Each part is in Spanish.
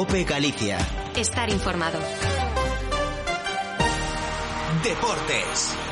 Cope Galicia. Estar informado. Deportes.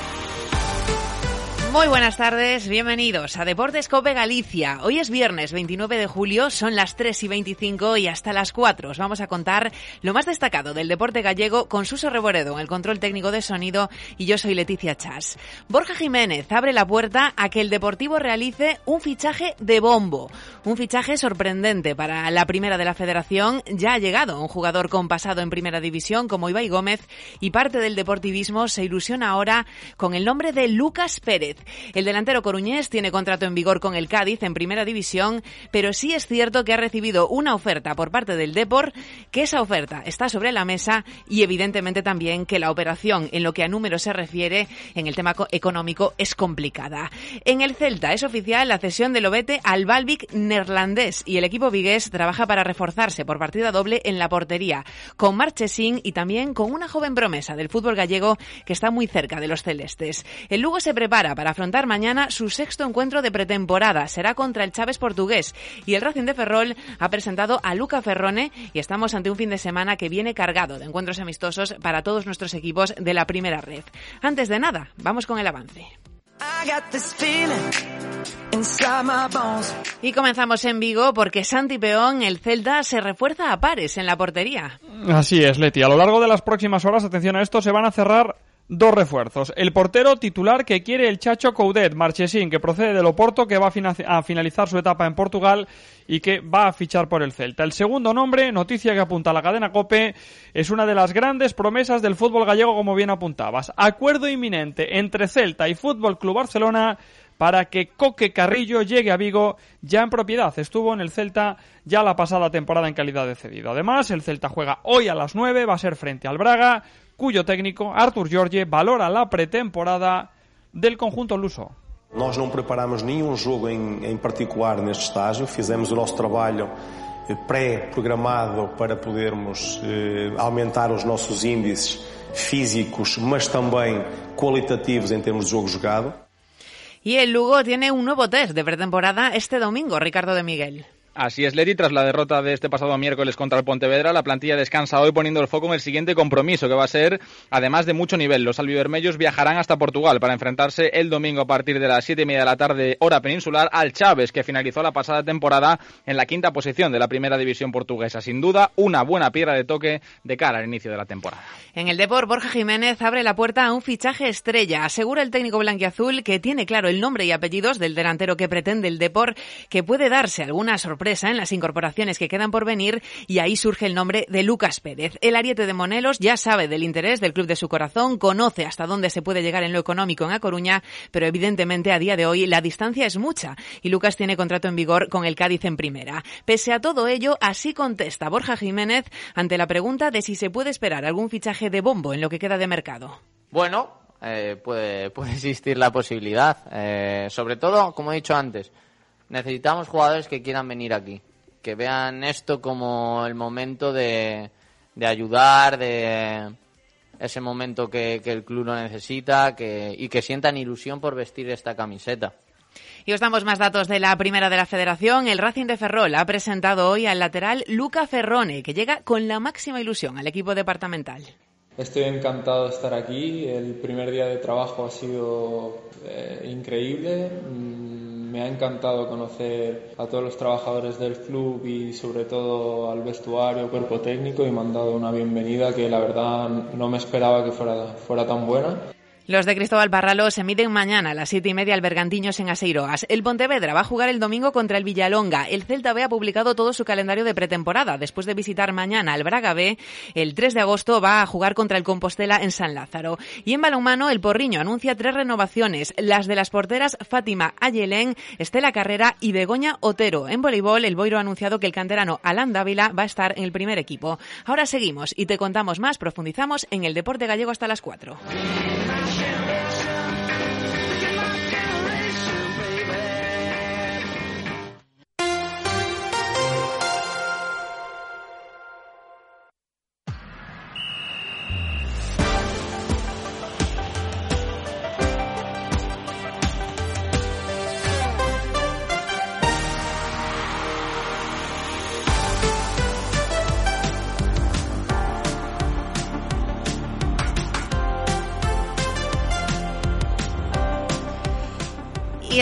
Muy buenas tardes, bienvenidos a Deportes Cope Galicia. Hoy es viernes 29 de julio, son las 3 y 25 y hasta las 4 os vamos a contar lo más destacado del deporte gallego con Suso Reboredo en el control técnico de sonido y yo soy Leticia Chas. Borja Jiménez abre la puerta a que el Deportivo realice un fichaje de bombo, un fichaje sorprendente para la primera de la federación. Ya ha llegado un jugador con pasado en primera división como Ibai Gómez y parte del deportivismo se ilusiona ahora con el nombre de Lucas Pérez. El delantero coruñés tiene contrato en vigor con el Cádiz en primera división, pero sí es cierto que ha recibido una oferta por parte del Depor, que esa oferta está sobre la mesa y evidentemente también que la operación en lo que a números se refiere en el tema económico es complicada. En el Celta es oficial la cesión de Lobete al Balvic neerlandés y el equipo vigués trabaja para reforzarse por partida doble en la portería, con Marchesín y también con una joven promesa del fútbol gallego que está muy cerca de los celestes. El Lugo se prepara para afrontar mañana su sexto encuentro de pretemporada. Será contra el Chávez portugués. Y el Racing de Ferrol ha presentado a Luca Ferrone y estamos ante un fin de semana que viene cargado de encuentros amistosos para todos nuestros equipos de la primera red. Antes de nada, vamos con el avance. Y comenzamos en Vigo porque Santi Peón, el Celta, se refuerza a pares en la portería. Así es, Leti. A lo largo de las próximas horas, atención a esto, se van a cerrar dos refuerzos. El portero titular que quiere el Chacho Coudet, Marchesín, que procede del Oporto, que va a, finalizar su etapa en Portugal y que va a fichar por el Celta. El segundo nombre, noticia que apunta a la cadena COPE, es una de las grandes promesas del fútbol gallego, como bien apuntabas. Acuerdo inminente entre Celta y Fútbol Club Barcelona para que Coque Carrillo llegue a Vigo ya en propiedad. Estuvo en el Celta ya la pasada temporada en calidad de cedido. Además, el Celta juega hoy a las 9, va a ser frente al Braga cuyo técnico, Artur Jorge, valora la pretemporada del conjunto luso. Nós não preparamos nenhum jogo em, em particular neste estágio, fizemos o nosso trabalho eh, pré-programado para podermos eh, aumentar os nossos índices físicos, mas também qualitativos em termos de jogo jogado. Y el Lugo tiene un nuevo test de pretemporada este domingo, Ricardo de Miguel. Así es, Leti. Tras la derrota de este pasado miércoles contra el Pontevedra, la plantilla descansa hoy poniendo el foco en el siguiente compromiso, que va a ser, además de mucho nivel, los albivermellos viajarán hasta Portugal para enfrentarse el domingo a partir de las siete y media de la tarde, hora peninsular, al Chávez, que finalizó la pasada temporada en la quinta posición de la primera división portuguesa. Sin duda, una buena piedra de toque de cara al inicio de la temporada. En el Depor, Borja Jiménez abre la puerta a un fichaje estrella. Asegura el técnico blanquiazul que tiene claro el nombre y apellidos del delantero que pretende el Depor, que puede darse alguna sorpresa en las incorporaciones que quedan por venir y ahí surge el nombre de Lucas Pérez. El ariete de Monelos ya sabe del interés del club de su corazón, conoce hasta dónde se puede llegar en lo económico en A Coruña, pero evidentemente a día de hoy la distancia es mucha y Lucas tiene contrato en vigor con el Cádiz en primera. Pese a todo ello, así contesta Borja Jiménez ante la pregunta de si se puede esperar algún fichaje de bombo en lo que queda de mercado. Bueno, eh, puede, existir la posibilidad. Eh, sobre todo, como he dicho antes, necesitamos jugadores que quieran venir aquí, que vean esto como el momento de, de ayudar, de ese momento que, el club lo necesita que, y que sientan ilusión por vestir esta camiseta. Y os damos más datos de la primera de la federación. El Racing de Ferrol ha presentado hoy al lateral Luca Ferrone, que llega con la máxima ilusión al equipo departamental. Estoy encantado de estar aquí. El primer día de trabajo ha sido eh, increíble. Mm, me ha encantado conocer a todos los trabajadores del club y sobre todo al vestuario, cuerpo técnico y me han dado una bienvenida que la verdad no me esperaba que fuera, fuera tan buena. Los de Cristóbal Parralo se miden mañana a las siete y media al Bergantiños en Aseiroas. El Pontevedra va a jugar el domingo contra el Villalonga. El Celta B ha publicado todo su calendario de pretemporada. Después de visitar mañana al Braga B, el 3 de agosto va a jugar contra el Compostela en San Lázaro. Y en balonmano, el Porriño anuncia tres renovaciones, las de las porteras Fátima Ayelén, Estela Carrera y Begoña Otero. En voleibol, el Boiro ha anunciado que el canterano Alan Dávila va a estar en el primer equipo. Ahora seguimos y te contamos más, profundizamos en el deporte gallego hasta las 4.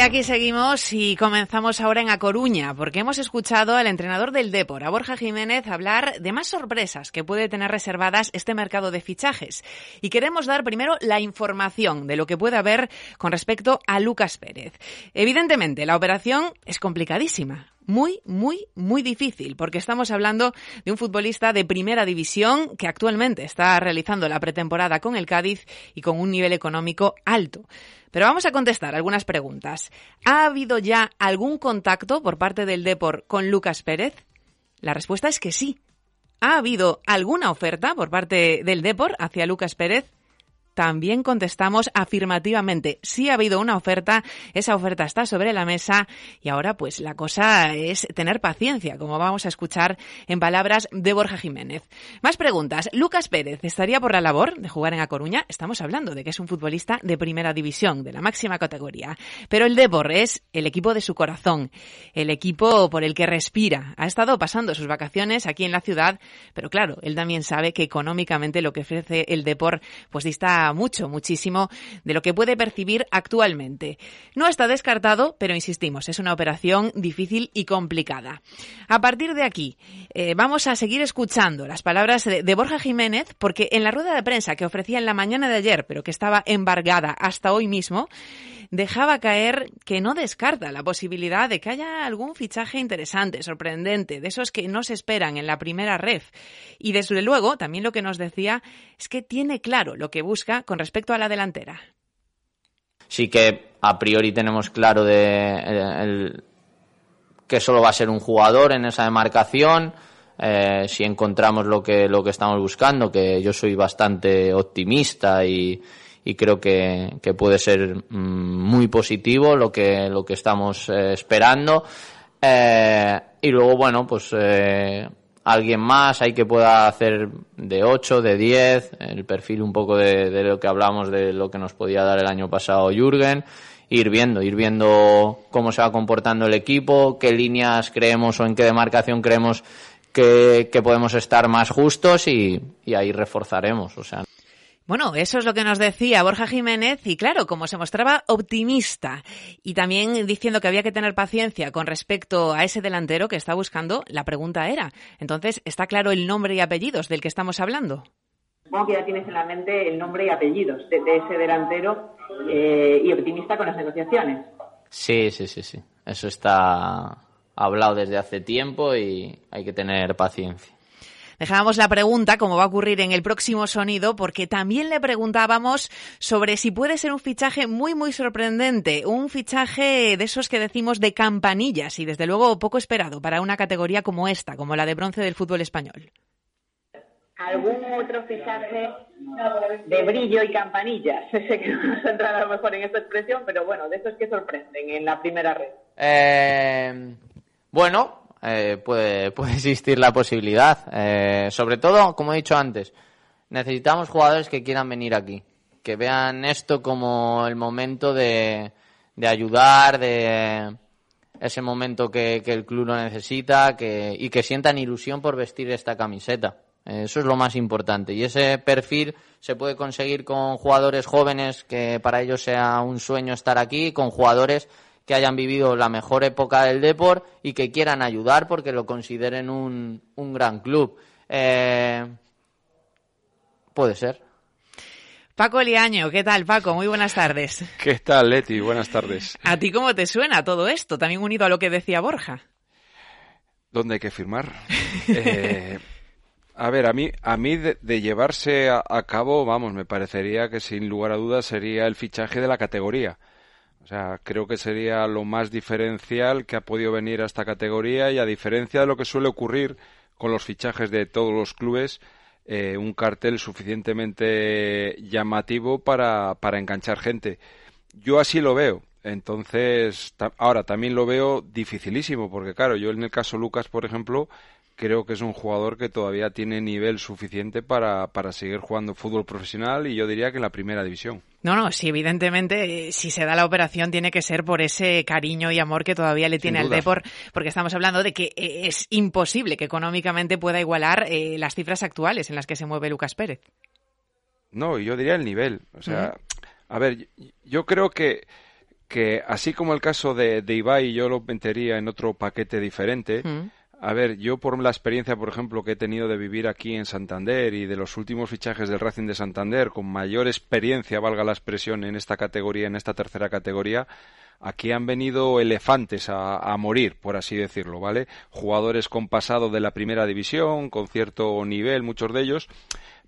Aquí seguimos y comenzamos ahora en A Coruña, porque hemos escuchado al entrenador del Depor, a Borja Jiménez, hablar de más sorpresas que puede tener reservadas este mercado de fichajes. Y queremos dar primero la información de lo que puede haber con respecto a Lucas Pérez. Evidentemente, la operación es complicadísima muy, muy, muy difícil, porque estamos hablando de un futbolista de primera división que actualmente está realizando la pretemporada con el Cádiz y con un nivel económico alto. Pero vamos a contestar algunas preguntas. ¿Ha habido ya algún contacto por parte del Depor con Lucas Pérez? La respuesta es que sí. ¿Ha habido alguna oferta por parte del Depor hacia Lucas Pérez? También contestamos afirmativamente. Sí ha habido una oferta, esa oferta está sobre la mesa y ahora pues la cosa es tener paciencia, como vamos a escuchar en palabras de Borja Jiménez. Más preguntas. Lucas Pérez estaría por la labor de jugar en A Coruña. Estamos hablando de que es un futbolista de primera división, de la máxima categoría. Pero el Depor es el equipo de su corazón, el equipo por el que respira. Ha estado pasando sus vacaciones aquí en la ciudad, pero claro, él también sabe que económicamente lo que ofrece el Depor pues dista mucho, muchísimo de lo que puede percibir actualmente. No está descartado, pero insistimos, es una operación difícil y complicada. A partir de aquí, eh, vamos a seguir escuchando las palabras de, de Borja Jiménez, porque en la rueda de prensa que ofrecía en la mañana de ayer, pero que estaba embargada hasta hoy mismo, dejaba caer que no descarta la posibilidad de que haya algún fichaje interesante, sorprendente, de esos que no se esperan en la primera ref. Y desde luego, también lo que nos decía es que tiene claro lo que busca con respecto a la delantera. Sí que a priori tenemos claro de que solo va a ser un jugador en esa demarcación. Eh, si encontramos lo que lo que estamos buscando, que yo soy bastante optimista y, y creo que, que puede ser mm, muy positivo lo que, lo que estamos eh, esperando. Eh, y luego, bueno, pues eh, alguien más hay que pueda hacer de 8, de 10, el perfil un poco de, de, lo que hablamos de lo que nos podía dar el año pasado Jürgen, ir viendo, ir viendo cómo se va comportando el equipo, qué líneas creemos o en qué demarcación creemos que, que podemos estar más justos y, y ahí reforzaremos. O sea, bueno, eso es lo que nos decía Borja Jiménez y claro, como se mostraba optimista y también diciendo que había que tener paciencia con respecto a ese delantero que está buscando, la pregunta era, entonces, ¿está claro el nombre y apellidos del que estamos hablando? Supongo que ya tienes en la mente el nombre y apellidos de, de ese delantero eh, y optimista con las negociaciones. Sí, sí, sí, sí. Eso está hablado desde hace tiempo y hay que tener paciencia. Dejábamos la pregunta, como va a ocurrir en el próximo sonido, porque también le preguntábamos sobre si puede ser un fichaje muy, muy sorprendente, un fichaje de esos que decimos de campanillas y desde luego poco esperado para una categoría como esta, como la de bronce del fútbol español. ¿Algún otro fichaje de brillo y campanillas? Sé que no nos entrar a lo mejor en esta expresión, pero bueno, de esos que sorprenden en la primera red. Eh, bueno, eh, puede, puede existir la posibilidad. Eh, sobre todo, como he dicho antes, necesitamos jugadores que quieran venir aquí, que vean esto como el momento de, de ayudar, de ese momento que, que, el club lo necesita que, y que sientan ilusión por vestir esta camiseta. Eso es lo más importante. Y ese perfil se puede conseguir con jugadores jóvenes que para ellos sea un sueño estar aquí, con jugadores que hayan vivido la mejor época del deporte y que quieran ayudar porque lo consideren un, un gran club. Eh, puede ser. Paco Liaño, ¿qué tal, Paco? Muy buenas tardes. ¿Qué tal, Leti? Buenas tardes. ¿A ti cómo te suena todo esto? También unido a lo que decía Borja. ¿Dónde hay que firmar? eh, a ver, a mí, a mí de, de llevarse a, a, cabo, vamos, me parecería que sin lugar a dudas sería el fichaje de la categoría. O sea, creo que sería lo más diferencial que ha podido venir a esta categoría y a diferencia de lo que suele ocurrir con los fichajes de todos los clubes, eh, un cartel suficientemente llamativo para, para enganchar gente. Yo así lo veo. Entonces, ahora también lo veo dificilísimo, porque claro, yo en el caso Lucas, por ejemplo, creo que es un jugador que todavía tiene nivel suficiente para, para seguir jugando fútbol profesional y yo diría que en la primera división. No, no, sí, evidentemente, si se da la operación tiene que ser por ese cariño y amor que todavía le tiene al Depor, porque estamos hablando de que es imposible que económicamente pueda igualar eh, las cifras actuales en las que se mueve Lucas Pérez. No, yo diría el nivel. O sea, uh -huh. a ver, yo creo que que así como el caso de, de Ibai yo lo metería en otro paquete diferente, uh -huh. A ver, yo por la experiencia, por ejemplo, que he tenido de vivir aquí en Santander y de los últimos fichajes del Racing de Santander, con mayor experiencia, valga la expresión, en esta categoría, en esta tercera categoría, aquí han venido elefantes a, morir, por así decirlo, ¿vale? Jugadores con pasado de la primera división, con cierto nivel, muchos de ellos,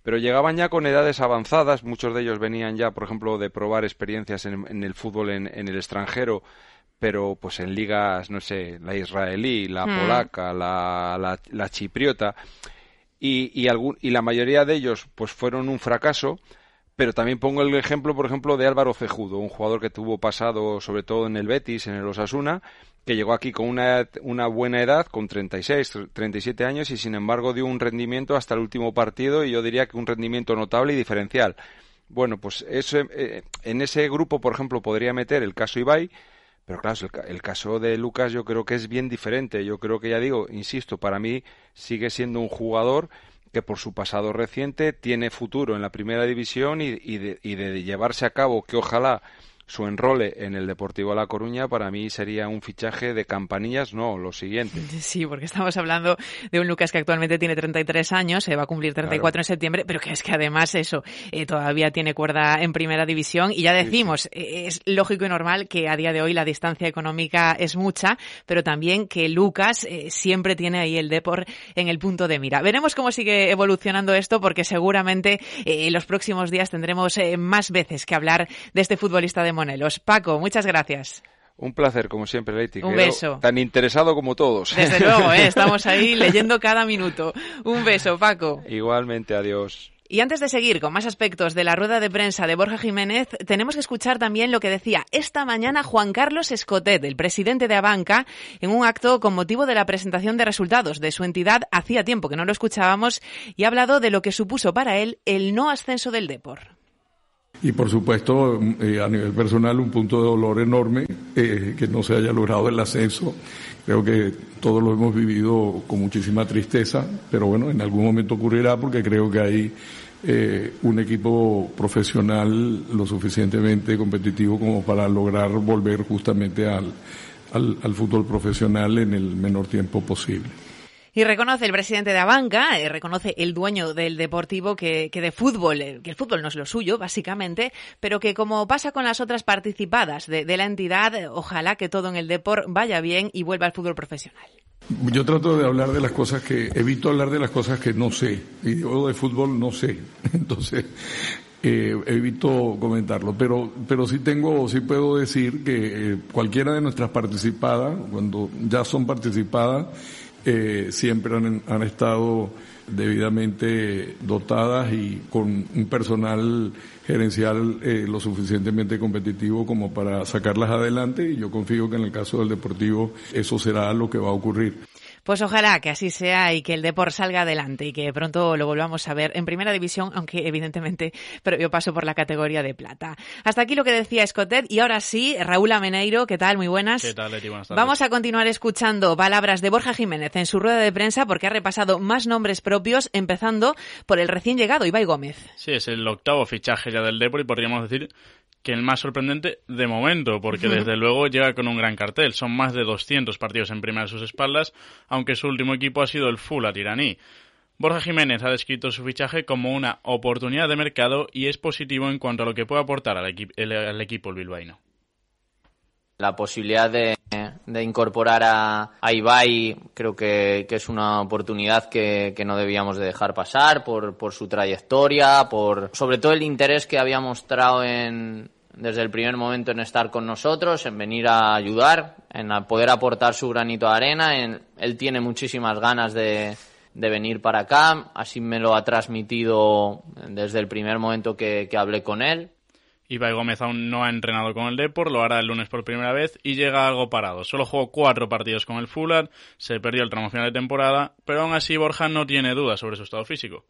pero llegaban ya con edades avanzadas, muchos de ellos venían ya, por ejemplo, de probar experiencias en, en el fútbol en, en el extranjero, pero pues en ligas, no sé, la israelí, la hmm. polaca, la, la, la, chipriota, y, y, algún, y la mayoría de ellos pues fueron un fracaso, pero también pongo el ejemplo, por ejemplo, de Álvaro Cejudo, un jugador que tuvo pasado sobre todo en el Betis, en el Osasuna, que llegó aquí con una, una buena edad, con 36, 37 años, y sin embargo dio un rendimiento hasta el último partido, y yo diría que un rendimiento notable y diferencial. Bueno, pues eso, eh, en ese grupo, por ejemplo, podría meter el caso Ibai, pero claro, el, el, caso de Lucas yo creo que es bien diferente. Yo creo que ya digo, insisto, para mí sigue siendo un jugador que por su pasado reciente tiene futuro en la primera división y, de, y de llevarse a cabo, que ojalá su enrole en el Deportivo La Coruña para mí sería un fichaje de campanillas, no, lo siguiente. Sí, porque estamos hablando de un Lucas que actualmente tiene 33 años, se va a cumplir 34 claro. en septiembre, pero que es que además eso eh, todavía tiene cuerda en primera división y ya decimos, sí, sí. Eh, es lógico y normal que a día de hoy la distancia económica es mucha, pero también que Lucas eh, siempre tiene ahí el Depor en el punto de mira. Veremos cómo sigue evolucionando esto porque seguramente en los próximos días tendremos más veces que hablar de este futbolista de Monelos. Paco, muchas gracias. Un placer, como siempre, Leti. Un beso. Tan interesado como todos. Desde luego, ¿eh? estamos ahí leyendo cada minuto. Un beso, Paco. Igualmente, adiós. Y antes de seguir con más aspectos de la rueda de prensa de Borja Jiménez, tenemos que escuchar también lo que decía esta mañana Juan Carlos Escotet, el presidente de Abanca, en un acto con motivo de la presentación de resultados de su entidad. Hacía tiempo que no lo escuchábamos y ha hablado de lo que supuso para él el no ascenso del Depor. Y por supuesto, eh, a nivel personal, un punto de dolor enorme eh, que no se haya logrado el ascenso. Creo que todos lo hemos vivido con muchísima tristeza, pero bueno, en algún momento ocurrirá porque creo que hay eh, un equipo profesional lo suficientemente competitivo como para lograr volver justamente al, al, al fútbol profesional en el menor tiempo posible. Y reconoce el presidente de Abanca, eh, reconoce el dueño del Deportivo que, que de fútbol, eh, que el fútbol no es lo suyo, básicamente, pero que como pasa con las otras participadas de, de la entidad, eh, ojalá que todo en el Deport vaya bien y vuelva al fútbol profesional. Yo trato de hablar de las cosas que, evito hablar de las cosas que no sé. Y yo de fútbol no sé. Entonces, eh, evito comentarlo. Pero, pero sí tengo, sí puedo decir que cualquiera de nuestras participadas, cuando ya son participadas, eh, siempre han, han, estado debidamente dotadas y con un personal gerencial eh, lo suficientemente competitivo como para sacarlas adelante y yo confío que en el caso del Deportivo eso será lo que va a ocurrir. Pues ojalá que así sea y que el Depor salga adelante y que pronto lo volvamos a ver en primera división, aunque evidentemente previo paso por la categoría de plata. Hasta aquí lo que decía Scottet y ahora sí, Raúl Ameneiro, ¿qué tal? Muy buenas. ¿Qué tal, Leti? Buenas tardes. Vamos a continuar escuchando palabras de Borja Jiménez en su rueda de prensa porque ha repasado más nombres propios, empezando por el recién llegado Ibai Gómez. Sí, es el octavo fichaje ya del Depor y podríamos decir que el más sorprendente de momento, porque desde luego llega con un gran cartel. Son más de 200 partidos en primera de sus espaldas, aunque su último equipo ha sido el Fula Tiraní. Borja Jiménez ha descrito su fichaje como una oportunidad de mercado y es positivo en cuanto a lo que puede aportar al, equipo el bilbaíno. La posibilidad de, incorporar a, Ibai creo que, es una oportunidad que, no debíamos de dejar pasar por, su trayectoria, por sobre todo el interés que había mostrado en, desde el primer momento en estar con nosotros, en venir a ayudar, en poder aportar su granito de arena. él tiene muchísimas ganas de venir para acá, así me lo ha transmitido desde el primer momento que, hablé con él. Ibai Gómez aún no ha entrenado con el Depor, lo hará el lunes por primera vez y llega algo parado. Solo jugó cuatro partidos con el Fulham, se perdió el tramo final de temporada, pero aún así Borja no tiene dudas sobre su estado físico.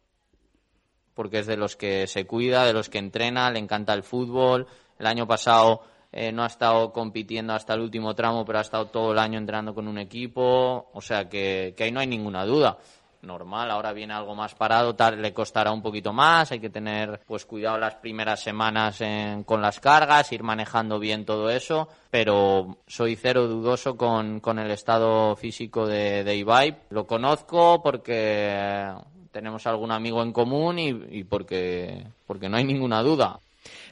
Porque es de los que se cuida, de los que entrena, le encanta el fútbol. El año pasado eh, no ha estado compitiendo hasta el último tramo, pero ha estado todo el año entrenando con un equipo, o sea que ahí no hay ninguna duda normal, ahora viene algo más parado, tal, le costará un poquito más, hay que tener pues cuidado las primeras semanas con las cargas, ir manejando bien todo eso, pero soy cero dudoso con, con el estado físico de, de Ibai. Lo conozco porque tenemos algún amigo en común y, y porque, porque no hay ninguna duda.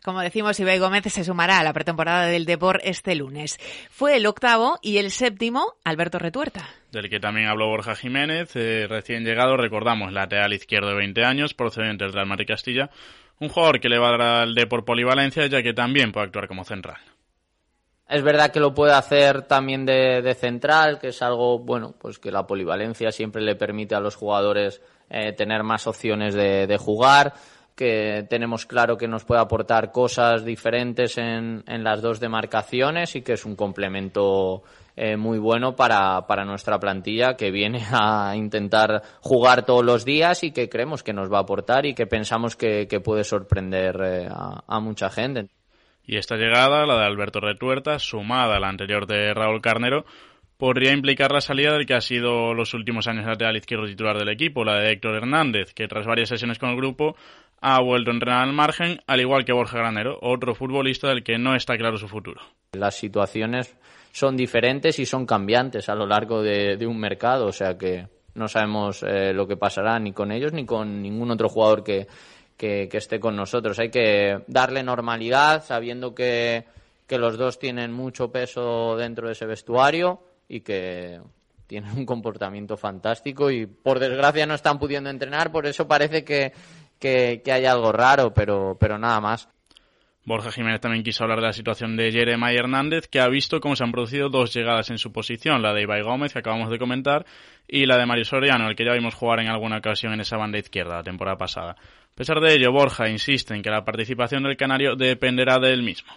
Como decimos, Ibai Gómez se sumará a la pretemporada del Depor este lunes. Fue el octavo y el séptimo Alberto Retuerta. Del que también habló Borja Jiménez, eh, recién llegado, recordamos, lateral izquierdo de 20 años, procedente del Real Madrid Castilla, un jugador que le va a dar al Depor polivalencia, ya que también puede actuar como central. Es verdad que lo puede hacer también de, central, que es algo, bueno, pues que la polivalencia siempre le permite a los jugadores eh, tener más opciones de jugar que tenemos claro que nos puede aportar cosas diferentes en, en las dos demarcaciones y que es un complemento eh, muy bueno para, para nuestra plantilla que viene a intentar jugar todos los días y que creemos que nos va a aportar y que pensamos que, que puede sorprender eh, a, a mucha gente. Y esta llegada, la de Alberto Retuerta, sumada a la anterior de Raúl Carnero, podría implicar la salida del que ha sido los últimos años lateral izquierdo titular del equipo, la de Héctor Hernández, que tras varias sesiones con el grupo ha vuelto a entrenar al margen, al igual que Borja Granero, otro futbolista del que no está claro su futuro. Las situaciones son diferentes y son cambiantes a lo largo de, un mercado, o sea que no sabemos eh, lo que pasará ni con ellos ni con ningún otro jugador que, que, esté con nosotros. Hay que darle normalidad sabiendo que, que los dos tienen mucho peso dentro de ese vestuario y que tienen un comportamiento fantástico y por desgracia no están pudiendo entrenar, por eso parece que, que, hay algo raro, pero, pero nada más. Borja Jiménez también quiso hablar de la situación de Jeremiah Hernández, que ha visto cómo se han producido dos llegadas en su posición, la de Ibai Gómez, que acabamos de comentar, y la de Mario Soriano, el que ya vimos jugar en alguna ocasión en esa banda izquierda la temporada pasada. A pesar de ello, Borja insiste en que la participación del Canario dependerá de él mismo.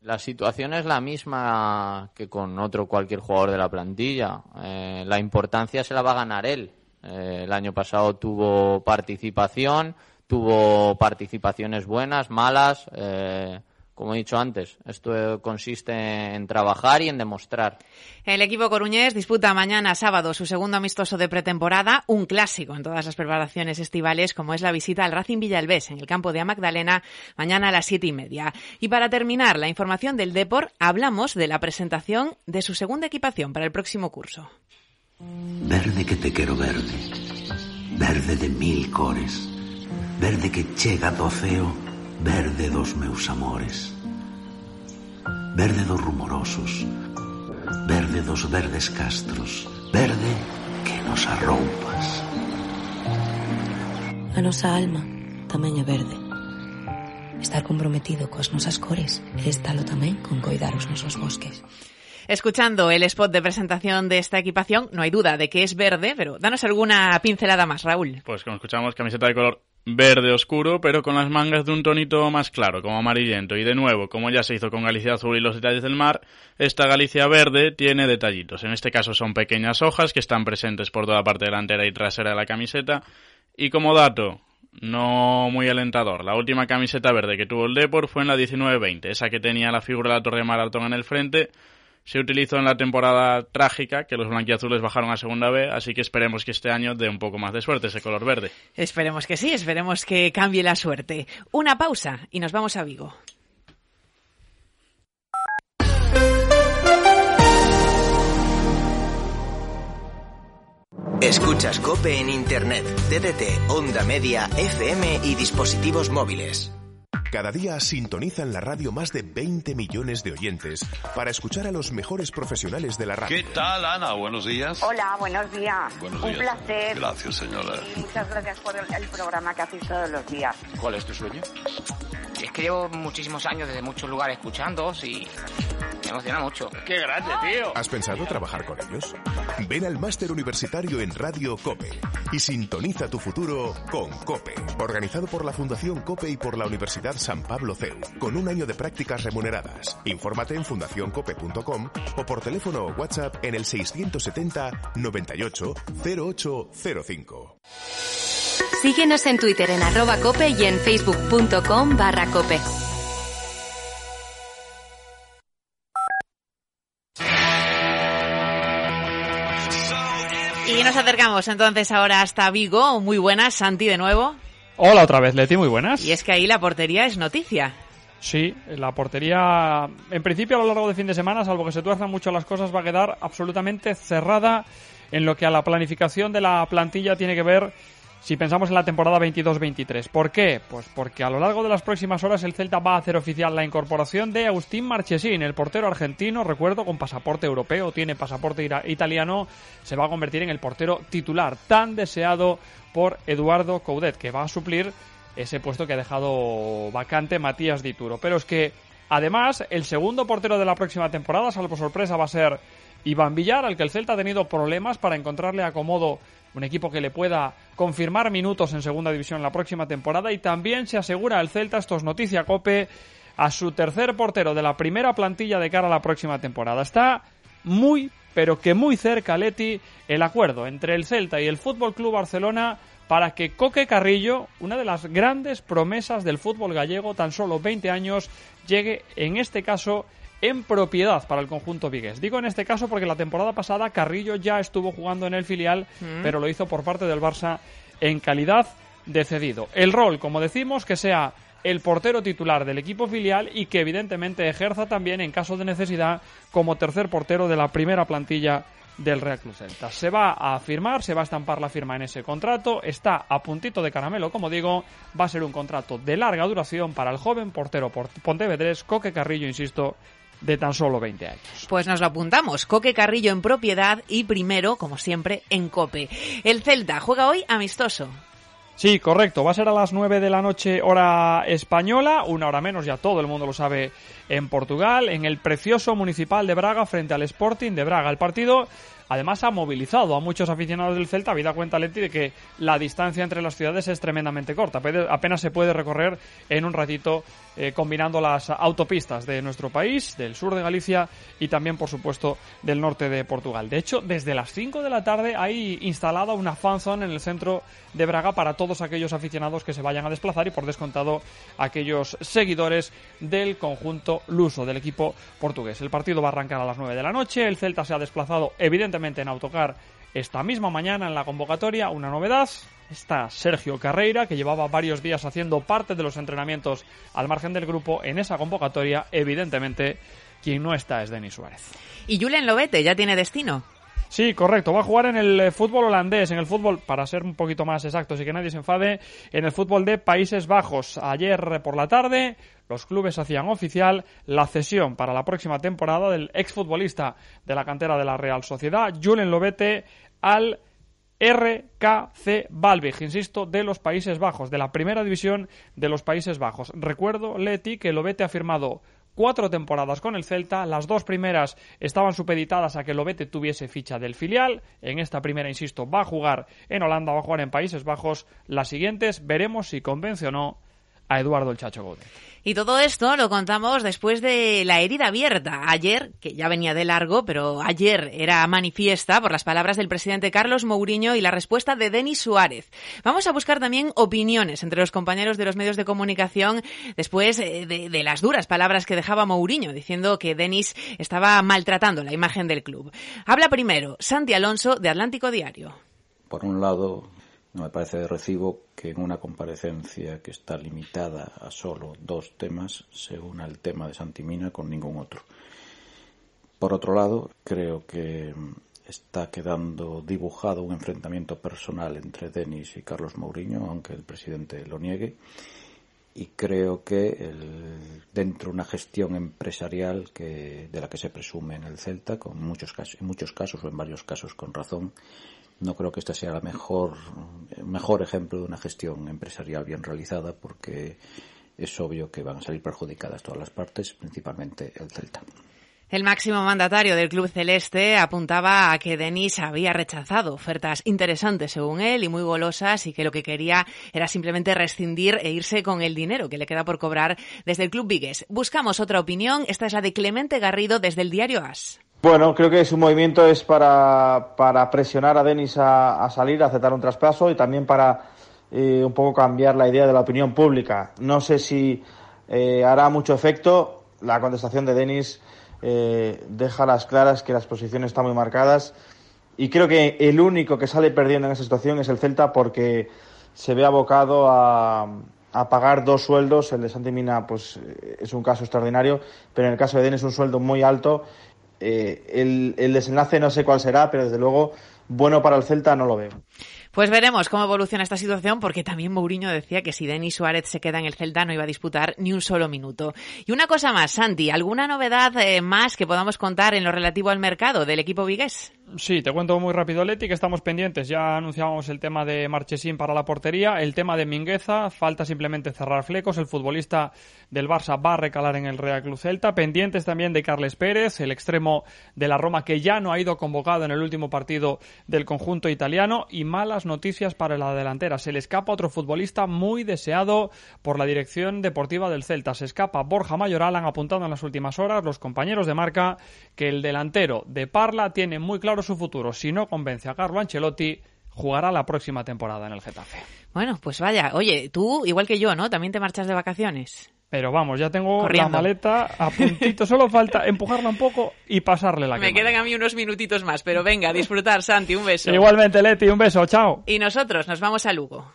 La situación es la misma que con otro cualquier jugador de la plantilla. Eh, la importancia se la va a ganar él. Eh, el año pasado tuvo participación, tuvo participaciones buenas, malas. Eh, como he dicho antes, esto consiste en trabajar y en demostrar. El equipo coruñés disputa mañana sábado su segundo amistoso de pretemporada, un clásico en todas las preparaciones estivales, como es la visita al Racing Villalbés en el campo de Magdalena, mañana a las siete y media. Y para terminar la información del Depor, hablamos de la presentación de su segunda equipación para el próximo curso. Verde que te quero verde, verde de mil cores, verde que chega do ceo, verde dos meus amores. Verde dos rumorosos, verde dos verdes castros, verde que nos arroupas. A nosa alma tamén é verde. Estar comprometido coas nosas cores é estalo tamén con coidar os nosos bosques. Escuchando el spot de presentación de esta equipación, no hay duda de que es verde, pero danos alguna pincelada más, Raúl. Pues como escuchamos, camiseta de color verde oscuro, pero con las mangas de un tonito más claro, como amarillento. Y de nuevo, como ya se hizo con Galicia azul y los detalles del mar, esta Galicia verde tiene detallitos. En este caso son pequeñas hojas que están presentes por toda la parte delantera y trasera de la camiseta. Y como dato, no muy alentador. La última camiseta verde que tuvo el Depor fue en la 19-20, esa que tenía la figura de la Torre Maratón en el frente, se utilizó en la temporada trágica, que los blanquiazules bajaron a segunda B, así que esperemos que este año dé un poco más de suerte ese color verde. Esperemos que sí, esperemos que cambie la suerte. Una pausa y nos vamos a Vigo. Escuchas Cope en Internet, TDT, Onda Media, FM y dispositivos móviles. Cada día sintonizan la radio más de 20 millones de oyentes para escuchar a los mejores profesionales de la radio. ¿Qué tal, Ana? Buenos días. Hola, buenos días. Buenos Un días. placer. Gracias, señora. Y muchas gracias por el, el programa que hacéis todos los días. ¿Cuál es tu sueño? Es que llevo muchísimos años desde muchos lugares escuchándoos y me emociona mucho. ¡Qué grande, tío! ¿Has pensado trabajar con ellos? Ven al máster universitario en Radio Cope y sintoniza tu futuro con Cope, organizado por la Fundación Cope y por la Universidad San Pablo CEU, con un año de prácticas remuneradas. Infórmate en fundacioncope.com o por teléfono o WhatsApp en el 670 98 0805. Síguenos en Twitter en arroba cope y en facebook.com barra cope. Y nos acercamos entonces ahora hasta Vigo. Muy buenas, Santi, de nuevo. Hola otra vez, Leti, muy buenas. Y es que ahí la portería es noticia. Sí, la portería, en principio a lo largo del fin de semana, salvo que se tuerzan mucho las cosas, va a quedar absolutamente cerrada en lo que a la planificación de la plantilla tiene que ver si pensamos en la temporada 22-23. ¿Por qué? Pues porque a lo largo de las próximas horas el Celta va a hacer oficial la incorporación de Agustín Marchesín, el portero argentino, recuerdo, con pasaporte europeo, tiene pasaporte italiano, se va a convertir en el portero titular, tan deseado por Eduardo Coudet, que va a suplir ese puesto que ha dejado vacante Matías Dituro. Pero es que, además, el segundo portero de la próxima temporada, salvo sorpresa, va a ser Iván Villar, al que el Celta ha tenido problemas para encontrarle acomodo un equipo que le pueda confirmar minutos en segunda división la próxima temporada y también se asegura el Celta, esto es noticia cope, a su tercer portero de la primera plantilla de cara a la próxima temporada. Está muy, pero que muy cerca, Leti, el acuerdo entre el Celta y el Fútbol Club Barcelona para que Coque Carrillo, una de las grandes promesas del fútbol gallego, tan solo 20 años, llegue en este caso en propiedad para el conjunto vigués. Digo en este caso porque la temporada pasada Carrillo ya estuvo jugando en el filial, Mm. pero lo hizo por parte del Barça en calidad de cedido. El rol, como decimos, que sea el portero titular del equipo filial y que evidentemente ejerza también en caso de necesidad como tercer portero de la primera plantilla del Real Club Celta. Se va a firmar, se va a estampar la firma en ese contrato, está a puntito de caramelo, como digo, va a ser un contrato de larga duración para el joven portero port- pontevedrés Coque Carrillo, insisto, de tan solo 20 años. Pues nos lo apuntamos. Coque Carrillo en propiedad y primero, como siempre, en Cope. El Celta juega hoy amistoso. Sí, correcto. Va a ser a las 9 de la noche hora española, una hora menos, ya todo el mundo lo sabe, en Portugal, en el precioso municipal de Braga frente al Sporting de Braga. El partido además ha movilizado a muchos aficionados del Celta, habida cuenta Leti de que la distancia entre las ciudades es tremendamente corta. Apenas se puede recorrer en un ratito eh, combinando las autopistas de nuestro país, del sur de Galicia y también, por supuesto, del norte de Portugal. De hecho, desde las 5 de la tarde hay instalada una fanzone en el centro de Braga para todos aquellos aficionados que se vayan a desplazar y, por descontado, aquellos seguidores del conjunto luso, del equipo portugués. El partido va a arrancar a las 9 de la noche. El Celta se ha desplazado, evidentemente, en autocar esta misma mañana en la convocatoria. Una novedad. Está Sergio Carreira, que llevaba varios días haciendo parte de los entrenamientos al margen del grupo. En esa convocatoria, evidentemente, quien no está es Denis Suárez. Y Julen Lobete ya tiene destino. Sí, correcto. Va a jugar en el eh, fútbol holandés, en el fútbol, para ser un poquito más exactos y que nadie se enfade, en el fútbol de Países Bajos. Ayer eh, por la tarde, los clubes hacían oficial la cesión para la próxima temporada del exfutbolista de la cantera de la Real Sociedad, Julen Lobete, al RKC Valvig, insisto, de los Países Bajos, de la primera división de los Países Bajos. Recuerdo, Leti, que Lobete ha firmado cuatro temporadas con el Celta. Las dos primeras estaban supeditadas a que Lobete tuviese ficha del filial. En esta primera, insisto, va a jugar en Holanda, va a jugar en Países Bajos. Las siguientes veremos si convence o no a Eduardo el Chacho Gómez. Y todo esto lo contamos después de la herida abierta. Ayer, que ya venía de largo, pero ayer era manifiesta por las palabras del presidente Carlos Mourinho y la respuesta de Denis Suárez. Vamos a buscar también opiniones entre los compañeros de los medios de comunicación después eh, de, de las duras palabras que dejaba Mourinho, diciendo que Denis estaba maltratando la imagen del club. Habla primero Santi Alonso de Atlántico Diario. Por un lado, no me parece de recibo que en una comparecencia que está limitada a solo dos temas se una el tema de Santimina con ningún otro. Por otro lado, creo que está quedando dibujado un enfrentamiento personal entre Denis y Carlos Mourinho, aunque el presidente lo niegue. Y creo que el, dentro de una gestión empresarial que, de la que se presume en el Celta, con muchos casos, en muchos casos o en varios casos con razón, no creo que este sea el mejor, mejor ejemplo de una gestión empresarial bien realizada, porque es obvio que van a salir perjudicadas todas las partes, principalmente el Celta. El máximo mandatario del club celeste apuntaba a que Denis había rechazado ofertas interesantes según él y muy golosas y que lo que quería era simplemente rescindir e irse con el dinero que le queda por cobrar desde el club Vigues. Buscamos otra opinión. Esta es la de Clemente Garrido desde el diario As. Bueno, creo que su movimiento es para, presionar a Denis a, a, salir, a aceptar un traspaso y también para eh, un poco cambiar la idea de la opinión pública. No sé si eh, hará mucho efecto. La contestación de Denis eh, deja las claras que las posiciones están muy marcadas y creo que el único que sale perdiendo en esa situación es el Celta porque se ve abocado a, pagar dos sueldos. El de Santi Mina pues, es un caso extraordinario, pero en el caso de Denis es un sueldo muy alto eh, el, el, desenlace no sé cuál será, pero desde luego bueno para el Celta no lo veo. Pues veremos cómo evoluciona esta situación, porque también Mourinho decía que si Denis Suárez se queda en el Celta no iba a disputar ni un solo minuto. Y una cosa más, Santi, ¿alguna novedad eh, más que podamos contar en lo relativo al mercado del equipo vigués? Sí, te cuento muy rápido, Leti, que estamos pendientes. Ya anunciamos el tema de Marchesín para la portería, el tema de Mingueza, falta simplemente cerrar flecos. El futbolista del Barça va a recalar en el Real Club Celta. Pendientes también de Carles Pérez, el extremo de la Roma, que ya no ha ido convocado en el último partido del conjunto italiano. Y malas noticias para la delantera. Se le escapa otro futbolista muy deseado por la dirección deportiva del Celta. Se escapa Borja Mayoral. Han apuntado en las últimas horas los compañeros de marca que el delantero de Parla tiene muy claro su futuro. Si no convence a Carlo Ancelotti, jugará la próxima temporada en el Getafe. Bueno, pues vaya. Oye, tú, igual que yo, ¿no? También te marchas de vacaciones. Pero vamos, ya tengo Corriendo. la maleta a puntito. Solo falta empujarla un poco y pasarle la Me quema. quedan a mí unos minutitos más, pero venga, a disfrutar, Santi. Un beso. Igualmente, Leti, un beso. Chao. Y nosotros nos vamos a Lugo.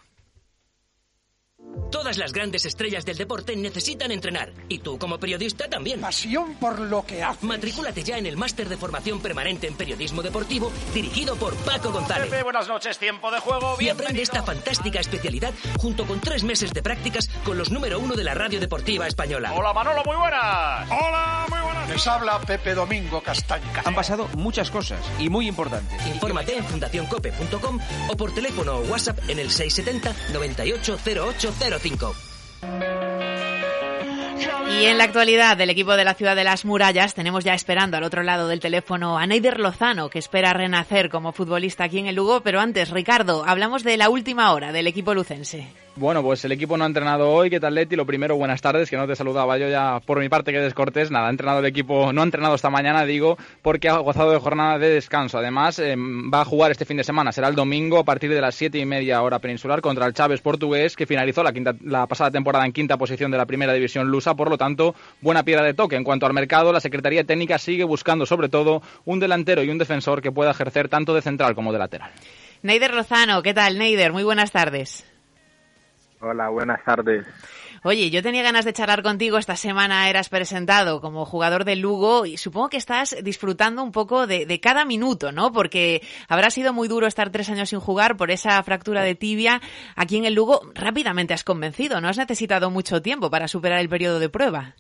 Todas las grandes estrellas del deporte necesitan entrenar. Y tú, como periodista, también. Pasión por lo que haces. Matricúlate ya en el máster de formación permanente en periodismo deportivo, dirigido por Paco González. Pepe, buenas noches, tiempo de juego. Y aprende esta fantástica especialidad junto con tres meses de prácticas con los número uno de la radio deportiva española. Hola, Manolo, muy buenas. Hola, muy buenas. Les habla Pepe Domingo Castaña. Han pasado muchas cosas y muy importantes. Infórmate en fundacioncope.com o por teléfono o WhatsApp en el 670 980805. Y en la actualidad del equipo de la ciudad de las murallas tenemos ya esperando al otro lado del teléfono a Neider Lozano, que espera renacer como futbolista aquí en el Lugo. Pero antes, Ricardo, hablamos de la última hora del equipo lucense. Bueno, pues el equipo no ha entrenado hoy. ¿Qué tal, Leti? Lo primero, buenas tardes, que no te saludaba yo ya por mi parte, que descortés. Nada, ha entrenado el equipo, no ha entrenado esta mañana, digo, porque ha gozado de jornada de descanso. Además, eh, va a jugar este fin de semana, será el domingo a partir de las siete y media hora peninsular contra el Chávez portugués, que finalizó la, quinta, la pasada temporada en quinta posición de la primera división lusa. Por lo tanto, buena piedra de toque. En cuanto al mercado, la Secretaría Técnica sigue buscando sobre todo un delantero y un defensor que pueda ejercer tanto de central como de lateral. Neider Lozano, ¿qué tal, Neider? Muy buenas tardes. Hola, buenas tardes. Oye, yo tenía ganas de charlar contigo. Esta semana eras presentado como jugador del Lugo y supongo que estás disfrutando un poco de, de, cada minuto, ¿no? Porque habrá sido muy duro estar tres años sin jugar por esa fractura de tibia. Aquí en el Lugo rápidamente has convencido, ¿no? Has necesitado mucho tiempo para superar el periodo de prueba.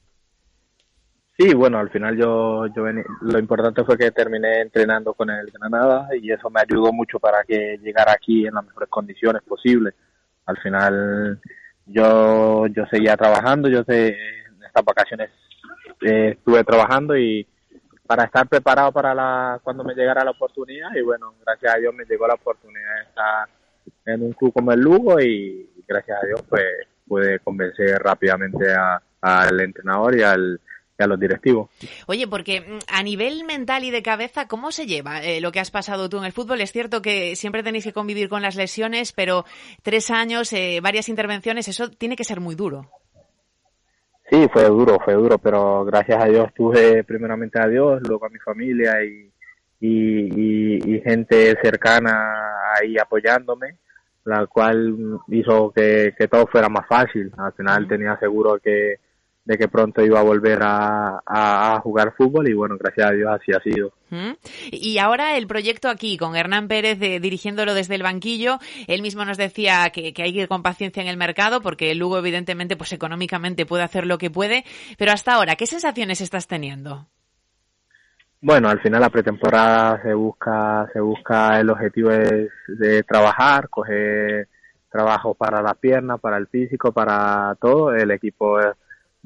Sí, bueno, al final yo, yo lo importante fue que terminé entrenando con el Granada y eso me ayudó mucho para que llegara aquí en las mejores condiciones posibles. Al final yo yo seguía trabajando, yo sé, en estas vacaciones eh, estuve trabajando y para estar preparado para la cuando me llegara la oportunidad y bueno, gracias a Dios me llegó la oportunidad de estar en un club como el Lugo y gracias a Dios pues pude convencer rápidamente al entrenador y al a los directivos. Oye, porque a nivel mental y de cabeza, ¿cómo se lleva eh, lo que has pasado tú en el fútbol? Es cierto que siempre tenéis que convivir con las lesiones, pero tres años, eh, varias intervenciones, eso tiene que ser muy duro. Sí, fue duro, fue duro, pero gracias a Dios tuve primeramente a Dios, luego a mi familia y, y, y, y gente cercana ahí apoyándome, la cual hizo que, que todo fuera más fácil. Al final tenía seguro que de que pronto iba a volver a, a, a jugar fútbol y bueno, gracias a Dios así ha sido. ¿Mm? Y ahora el proyecto aquí, con Hernán Pérez eh, dirigiéndolo desde el banquillo, él mismo nos decía que, que, hay que ir con paciencia en el mercado, porque Lugo evidentemente, pues económicamente puede hacer lo que puede, pero hasta ahora, ¿qué sensaciones estás teniendo? Bueno, al final la pretemporada se busca, se busca el objetivo es de trabajar, coger trabajo para la pierna, para el físico, para todo. El equipo es,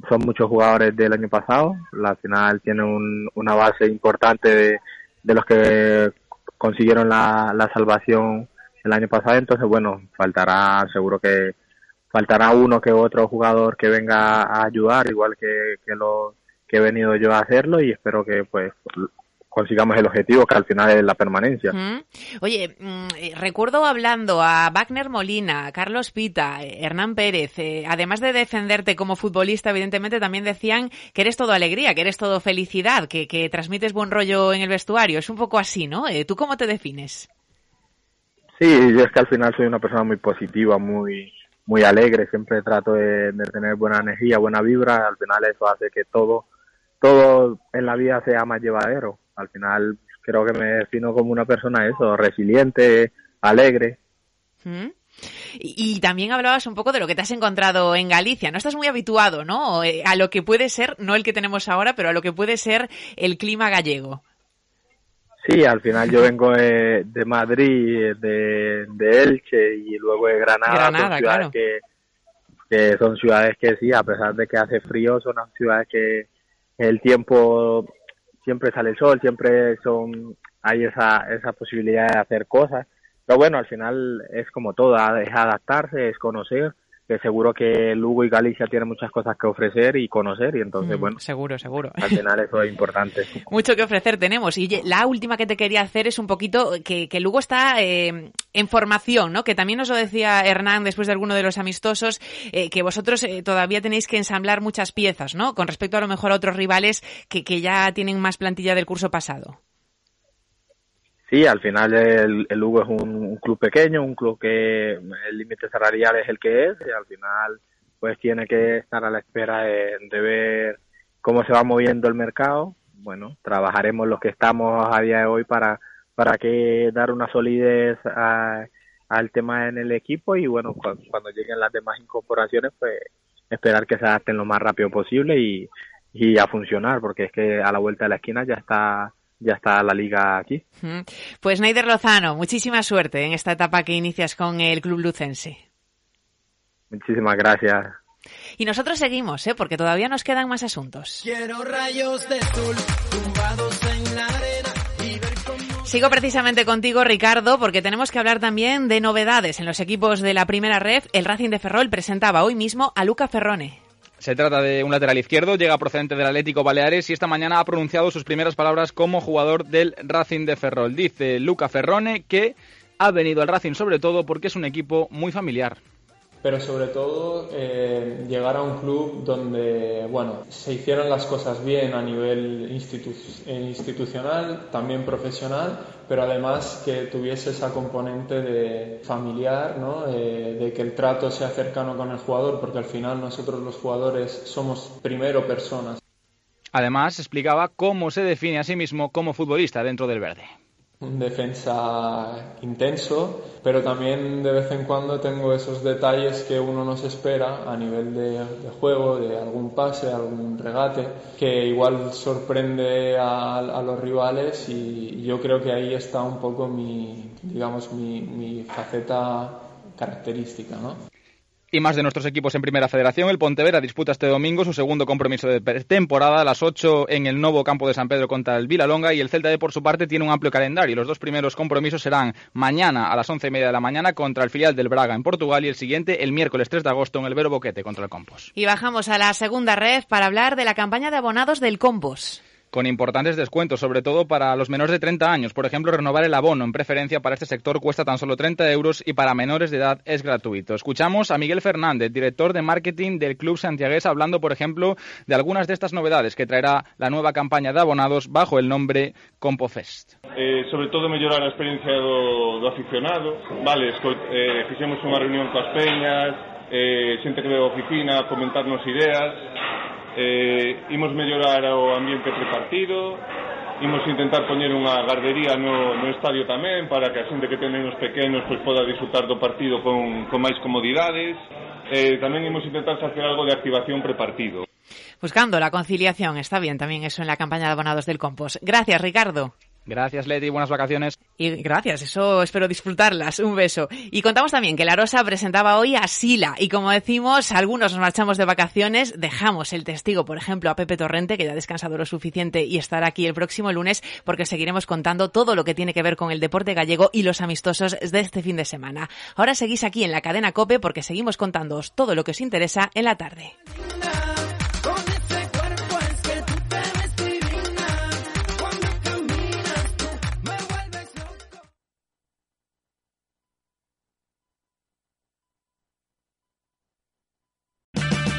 son muchos jugadores del año pasado. La final tiene un, una base importante de, los que consiguieron la, la salvación el año pasado. Entonces, bueno, faltará, seguro que faltará uno que otro jugador que venga a ayudar, igual que, que los que he venido yo a hacerlo y espero que pues consigamos el objetivo que al final es la permanencia. Mm. Oye, mm, recuerdo hablando a Wagner Molina, Carlos Pita, eh, Hernán Pérez, eh, además de defenderte como futbolista, evidentemente también decían que eres todo alegría, que eres todo felicidad, que, que transmites buen rollo en el vestuario. Es un poco así, ¿no? Eh, ¿Tú cómo te defines? Sí, yo es que al final soy una persona muy positiva, muy muy alegre, siempre trato de, de tener buena energía, buena vibra, al final eso hace que todo todo en la vida sea más llevadero. Al final creo que me defino como una persona eso, resiliente, alegre. ¿Mm? Y, y, también hablabas un poco de lo que te has encontrado en Galicia. No estás muy habituado, ¿no? Eh, a lo que puede ser, no el que tenemos ahora, pero a lo que puede ser el clima gallego. Sí, al final yo vengo de, de Madrid, de, de, Elche y luego de Granada. Granada, claro. Que, que son ciudades que sí, a pesar de que hace frío, son ciudades que el tiempo siempre sale el sol, siempre son hay esa esa posibilidad de hacer cosas. Pero bueno, al final es como todo, es adaptarse, es conocer, que seguro que Lugo y Galicia tienen muchas cosas que ofrecer y conocer y entonces, Mm, bueno, seguro, seguro. al final eso es importante. Mucho que ofrecer tenemos. Y la última que te quería hacer es un poquito que, que Lugo está eh, en formación, ¿no? Que también nos lo decía Hernán después de alguno de los amistosos, eh, que vosotros eh, todavía tenéis que ensamblar muchas piezas, ¿no? Con respecto a lo mejor a otros rivales que, que ya tienen más plantilla del curso pasado. Sí, al final el, el Lugo es un, club pequeño, un club que el límite salarial es el que es y al final pues tiene que estar a la espera de, de, ver cómo se va moviendo el mercado. Bueno, trabajaremos los que estamos a día de hoy para para que dar una solidez a, al tema en el equipo y bueno, cuando, cuando lleguen las demás incorporaciones pues esperar que se adapten lo más rápido posible y, y a funcionar porque es que a la vuelta de la esquina ya está ya está la liga aquí. Pues Neider Lozano, muchísima suerte en esta etapa que inicias con el club lucense. Muchísimas gracias. Y nosotros seguimos, ¿eh? porque todavía nos quedan más asuntos. Quiero rayos de sol tumbados en la arena. Sigo precisamente contigo, Ricardo, porque tenemos que hablar también de novedades en los equipos de la primera ref. El Racing de Ferrol presentaba hoy mismo a Luca Ferrone. Se trata de un lateral izquierdo, llega procedente del Atlético Baleares y esta mañana ha pronunciado sus primeras palabras como jugador del Racing de Ferrol. Dice Luca Ferrone que ha venido al Racing sobre todo porque es un equipo muy familiar. Pero sobre todo eh, llegar a un club donde bueno, se hicieran las cosas bien a nivel institu institucional, también profesional, pero además que tuviese esa componente de familiar, ¿no? Eh, de que el trato sea cercano con el jugador, porque al final nosotros los jugadores somos primero personas. Además, explicaba cómo se define a sí mismo como futbolista dentro del verde. Un defensa intenso, pero también de vez en cuando tengo esos detalles que uno no espera a nivel de, juego, de algún pase, algún regate, que igual sorprende a, a, los rivales y yo creo que ahí está un poco mi, digamos, mi, mi faceta característica, ¿no? Y más de nuestros equipos en Primera Federación, el Pontevedra disputa este domingo su segundo compromiso de temporada a las 8 en el nuevo campo de San Pedro contra el Vilalonga y el Celta de por su parte tiene un amplio calendario. Los dos primeros compromisos serán mañana a las once y media de la mañana contra el filial del Braga en Portugal y el siguiente el miércoles 3 de agosto en el Vero Boquete contra el Compos. Y bajamos a la segunda red para hablar de la campaña de abonados del Compos con importantes descuentos, sobre todo para los menores de 30 años. Por ejemplo, renovar el abono en preferencia para este sector cuesta tan solo 30 euros y para menores de edad es gratuito. Escuchamos a Miguel Fernández, director de marketing del Club Santiagués, hablando, por ejemplo, de algunas de estas novedades que traerá la nueva campaña de abonados bajo el nombre CompoFest. Eh, sobre todo mellorar a experiencia do, do aficionado, vale, eh, fixemos unha reunión coas peñas, eh, xente que ve oficina, comentarnos ideas, eh, imos mellorar o ambiente prepartido imos intentar poñer unha gardería no, no estadio tamén para que a xente que ten os pequenos pois, poda disfrutar do partido con, con máis comodidades eh, tamén imos intentar facer algo de activación prepartido Buscando la conciliación, está bien también eso en la campaña de abonados del Compost. Gracias, Ricardo. Gracias, Leti. Buenas vacaciones. Y gracias, eso espero disfrutarlas. Un beso. Y contamos también que La Rosa presentaba hoy a Sila. Y como decimos, algunos nos marchamos de vacaciones, dejamos el testigo, por ejemplo, a Pepe Torrente, que ya ha descansado lo suficiente y estará aquí el próximo lunes, porque seguiremos contando todo lo que tiene que ver con el deporte gallego y los amistosos de este fin de semana. Ahora seguís aquí en la cadena Cope porque seguimos contándoos todo lo que os interesa en la tarde.